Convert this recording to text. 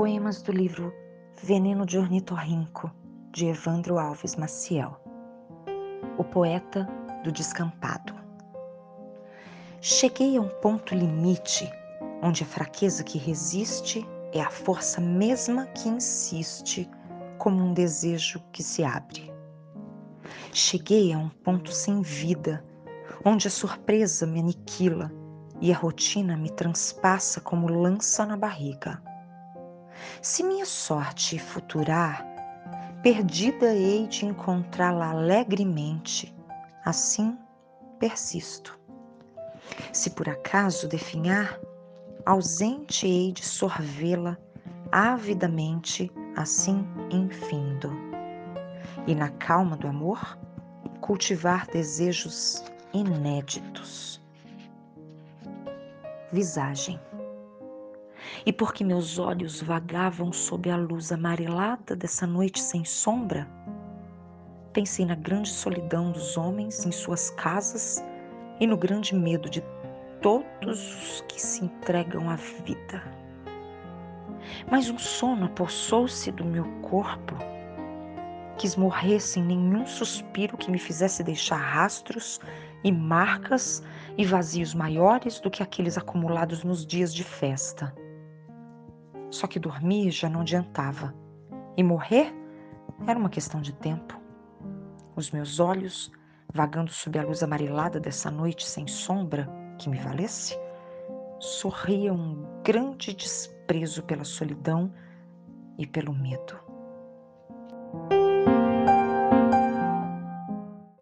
Poemas do livro Veneno de Ornitorrinco, de Evandro Alves Maciel. O poeta do descampado. Cheguei a um ponto limite onde a fraqueza que resiste é a força mesma que insiste como um desejo que se abre. Cheguei a um ponto sem vida, onde a surpresa me aniquila e a rotina me transpassa como lança na barriga. Se minha sorte futurar, perdida hei de encontrá-la alegremente, assim persisto. Se por acaso definhar, ausente hei de sorvê-la avidamente, assim infindo. E na calma do amor, cultivar desejos inéditos. Visagem. E porque meus olhos vagavam sob a luz amarelada dessa noite sem sombra, pensei na grande solidão dos homens em suas casas e no grande medo de todos os que se entregam à vida. Mas um sono apossou-se do meu corpo. Quis morrer sem nenhum suspiro que me fizesse deixar rastros e marcas e vazios maiores do que aqueles acumulados nos dias de festa. Só que dormir já não adiantava e morrer era uma questão de tempo. Os meus olhos, vagando sob a luz amarelada dessa noite sem sombra, que me valesse, sorria um grande desprezo pela solidão e pelo medo.